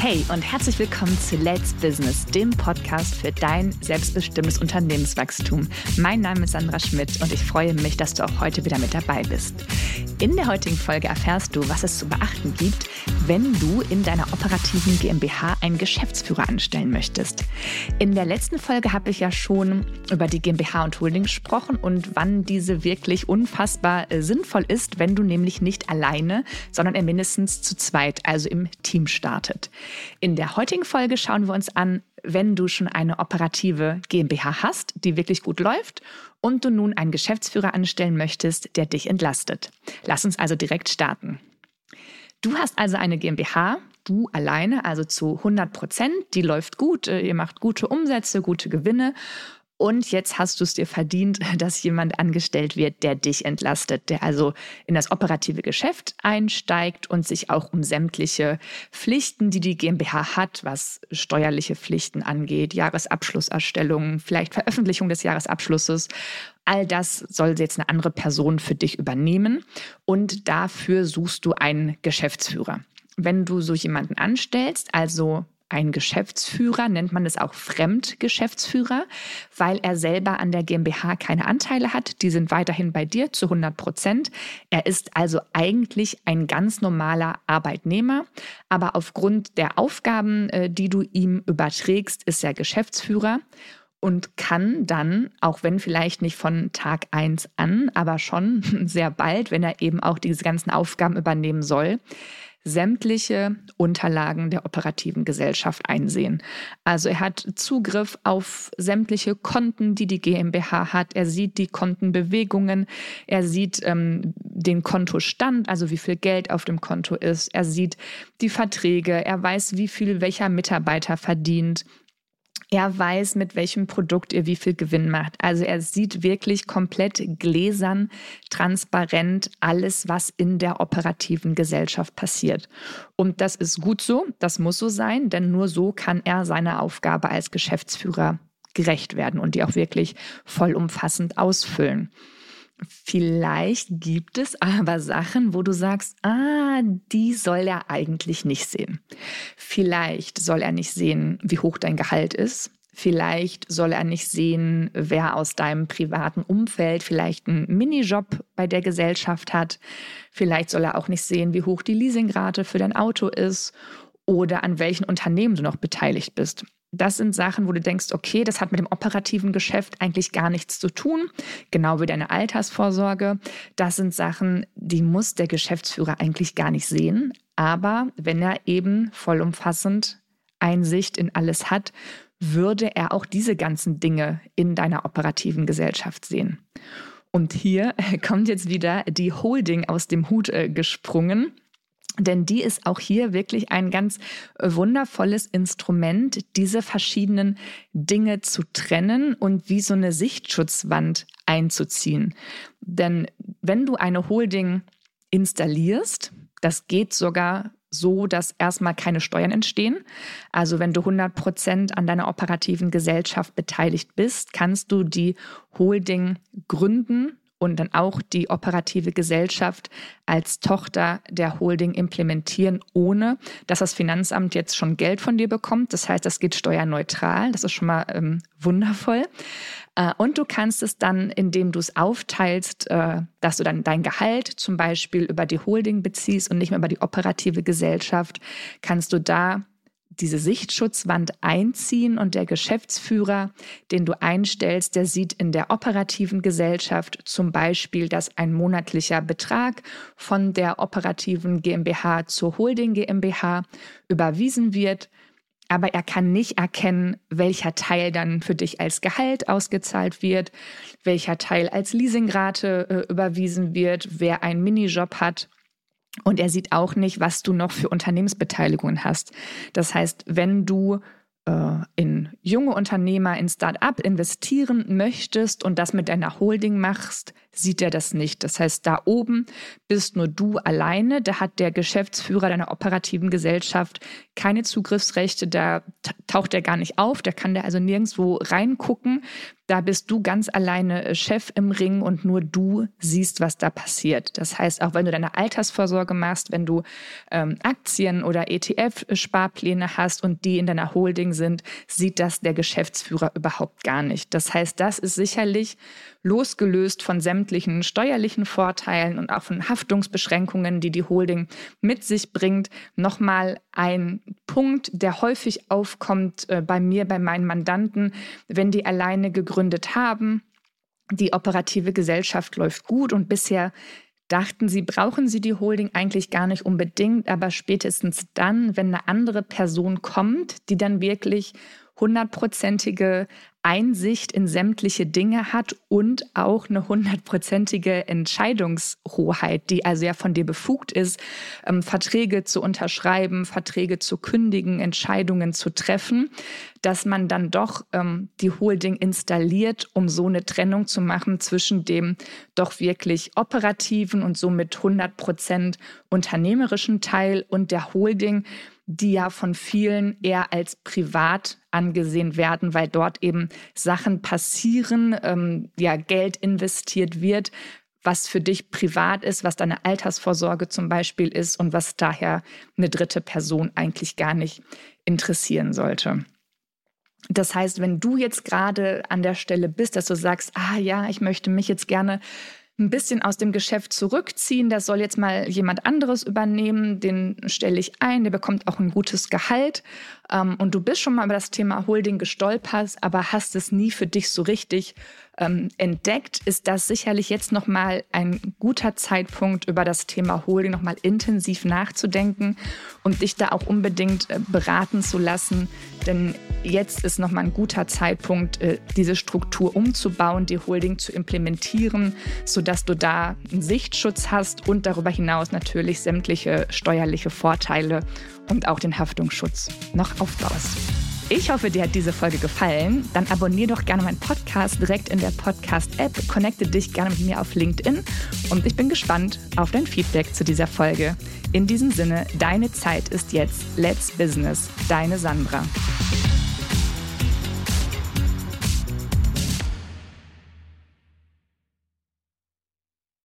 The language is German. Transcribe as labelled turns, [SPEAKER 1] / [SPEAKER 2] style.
[SPEAKER 1] Hey und herzlich willkommen zu Let's Business, dem Podcast für dein selbstbestimmtes Unternehmenswachstum. Mein Name ist Sandra Schmidt und ich freue mich, dass du auch heute wieder mit dabei bist. In der heutigen Folge erfährst du, was es zu beachten gibt, wenn du in deiner operativen GmbH einen Geschäftsführer anstellen möchtest. In der letzten Folge habe ich ja schon über die GmbH und Holding gesprochen und wann diese wirklich unfassbar äh, sinnvoll ist, wenn du nämlich nicht alleine, sondern mindestens zu zweit, also im Team startet. In der heutigen Folge schauen wir uns an, wenn du schon eine operative GmbH hast, die wirklich gut läuft und du nun einen Geschäftsführer anstellen möchtest, der dich entlastet. Lass uns also direkt starten. Du hast also eine GmbH, du alleine, also zu 100 Prozent, die läuft gut, äh, ihr macht gute Umsätze, gute Gewinne. Und jetzt hast du es dir verdient, dass jemand angestellt wird, der dich entlastet, der also in das operative Geschäft einsteigt und sich auch um sämtliche Pflichten, die die GmbH hat, was steuerliche Pflichten angeht, Jahresabschlusserstellung, vielleicht Veröffentlichung des Jahresabschlusses, all das soll jetzt eine andere Person für dich übernehmen und dafür suchst du einen Geschäftsführer. Wenn du so jemanden anstellst, also ein Geschäftsführer, nennt man es auch Fremdgeschäftsführer, weil er selber an der GmbH keine Anteile hat. Die sind weiterhin bei dir zu 100 Prozent. Er ist also eigentlich ein ganz normaler Arbeitnehmer, aber aufgrund der Aufgaben, äh, die du ihm überträgst, ist er Geschäftsführer und kann dann, auch wenn vielleicht nicht von Tag 1 an, aber schon sehr bald, wenn er eben auch diese ganzen Aufgaben übernehmen soll, sämtliche Unterlagen der operativen Gesellschaft einsehen. Also er hat Zugriff auf sämtliche Konten, die die GmbH hat. Er sieht die Kontenbewegungen, er sieht ähm, den Kontostand, also wie viel Geld auf dem Konto ist. Er sieht die Verträge, er weiß, wie viel welcher Mitarbeiter verdient. Er weiß, mit welchem Produkt ihr wie viel Gewinn macht. Also er sieht wirklich komplett gläsern, transparent alles, was in der operativen Gesellschaft passiert. Und das ist gut so, das muss so sein, denn nur so kann er seiner Aufgabe als Geschäftsführer gerecht werden und die auch wirklich vollumfassend ausfüllen. Vielleicht gibt es aber Sachen, wo du sagst, ah, die soll er eigentlich nicht sehen. Vielleicht soll er nicht sehen, wie hoch dein Gehalt ist. Vielleicht soll er nicht sehen, wer aus deinem privaten Umfeld vielleicht einen Minijob bei der Gesellschaft hat. Vielleicht soll er auch nicht sehen, wie hoch die Leasingrate für dein Auto ist oder an welchen Unternehmen du noch beteiligt bist. Das sind Sachen, wo du denkst, okay, das hat mit dem operativen Geschäft eigentlich gar nichts zu tun, genau wie deine Altersvorsorge. Das sind Sachen, die muss der Geschäftsführer eigentlich gar nicht sehen. Aber wenn er eben vollumfassend Einsicht in alles hat, würde er auch diese ganzen Dinge in deiner operativen Gesellschaft sehen. Und hier kommt jetzt wieder die Holding aus dem Hut äh, gesprungen. Denn die ist auch hier wirklich ein ganz äh, wundervolles Instrument, diese verschiedenen Dinge zu trennen und wie so eine Sichtschutzwand einzuziehen. Denn wenn du eine Holding installierst, das geht sogar so, dass erstmal keine Steuern entstehen. Also wenn du 100 Prozent an deiner operativen Gesellschaft beteiligt bist, kannst du die Holding gründen und dann auch die operative Gesellschaft als Tochter der Holding implementieren, ohne dass das Finanzamt jetzt schon Geld von dir bekommt. Das heißt, das geht steuerneutral. Das ist schon mal ähm, wundervoll. Äh, und du kannst es dann, indem du es aufteilst, äh, dass du dann dein Gehalt zum Beispiel über die Holding beziehst und nicht mehr über die operative Gesellschaft, kannst du da diese Sichtschutzwand einziehen und der Geschäftsführer, den du einstellst, der sieht in der operativen Gesellschaft zum Beispiel, dass ein monatlicher Betrag von der operativen GmbH zur Holding GmbH überwiesen wird. Aber er kann nicht erkennen, welcher Teil dann für dich als Gehalt ausgezahlt wird, welcher Teil als Leasingrate äh, überwiesen wird, wer einen Minijob hat und er sieht auch nicht, was du noch für Unternehmensbeteiligungen hast. Das heißt, wenn du äh, in junge Unternehmer, in Start-up investieren möchtest und das mit deiner Holding machst, sieht er das nicht. Das heißt, da oben bist nur du alleine. Da hat der Geschäftsführer deiner operativen Gesellschaft keine Zugriffsrechte. Da taucht er gar nicht auf. Da kann der also nirgendwo reingucken. Da bist du ganz alleine äh, Chef im Ring und nur du siehst, was da passiert. Das heißt, auch wenn du deine Altersvorsorge machst, wenn du ähm, Aktien oder ETF-Sparpläne hast und die in deiner Holding sind, sieht das der Geschäftsführer überhaupt gar nicht. Das heißt, das ist sicherlich losgelöst von sämtlichen steuerlichen Vorteilen und auch von Haftungsbeschränkungen, die die Holding mit sich bringt, nochmal ein Punkt, der häufig aufkommt äh, bei mir, bei meinen Mandanten, wenn die alleine gegründet haben. Die operative Gesellschaft läuft gut und bisher dachten sie, brauchen sie die Holding eigentlich gar nicht unbedingt, aber spätestens dann, wenn eine andere Person kommt, die dann wirklich hundertprozentige Einsicht in sämtliche Dinge hat und auch eine hundertprozentige Entscheidungshoheit, die also ja von dir befugt ist, ähm, Verträge zu unterschreiben, Verträge zu kündigen, Entscheidungen zu treffen, dass man dann doch ähm, die Holding installiert, um so eine Trennung zu machen zwischen dem doch wirklich operativen und somit 100 Prozent unternehmerischen Teil und der Holding, die ja von vielen eher als privat angesehen werden, weil dort eben Sachen passieren, ähm, ja, Geld investiert wird, was für dich privat ist, was deine Altersvorsorge zum Beispiel ist und was daher eine dritte Person eigentlich gar nicht interessieren sollte. Das heißt, wenn du jetzt gerade an der Stelle bist, dass du sagst, ah ja, ich möchte mich jetzt gerne ein bisschen aus dem Geschäft zurückziehen. Das soll jetzt mal jemand anderes übernehmen. Den stelle ich ein. Der bekommt auch ein gutes Gehalt. Ähm, und du bist schon mal über das Thema Holding gestolpert, aber hast es nie für dich so richtig ähm, entdeckt, ist das sicherlich jetzt nochmal ein guter Zeitpunkt, über das Thema Holding nochmal intensiv nachzudenken und dich da auch unbedingt äh, beraten zu lassen. Denn jetzt ist nochmal ein guter Zeitpunkt, äh, diese Struktur umzubauen, die Holding zu implementieren, sodass du da einen Sichtschutz hast und darüber hinaus natürlich sämtliche steuerliche Vorteile und auch den Haftungsschutz noch aufbaust. Ich hoffe, dir hat diese Folge gefallen. Dann abonniere doch gerne meinen Podcast direkt in der Podcast-App, connecte dich gerne mit mir auf LinkedIn und ich bin gespannt auf dein Feedback zu dieser Folge. In diesem Sinne, deine Zeit ist jetzt. Let's Business, deine Sandra.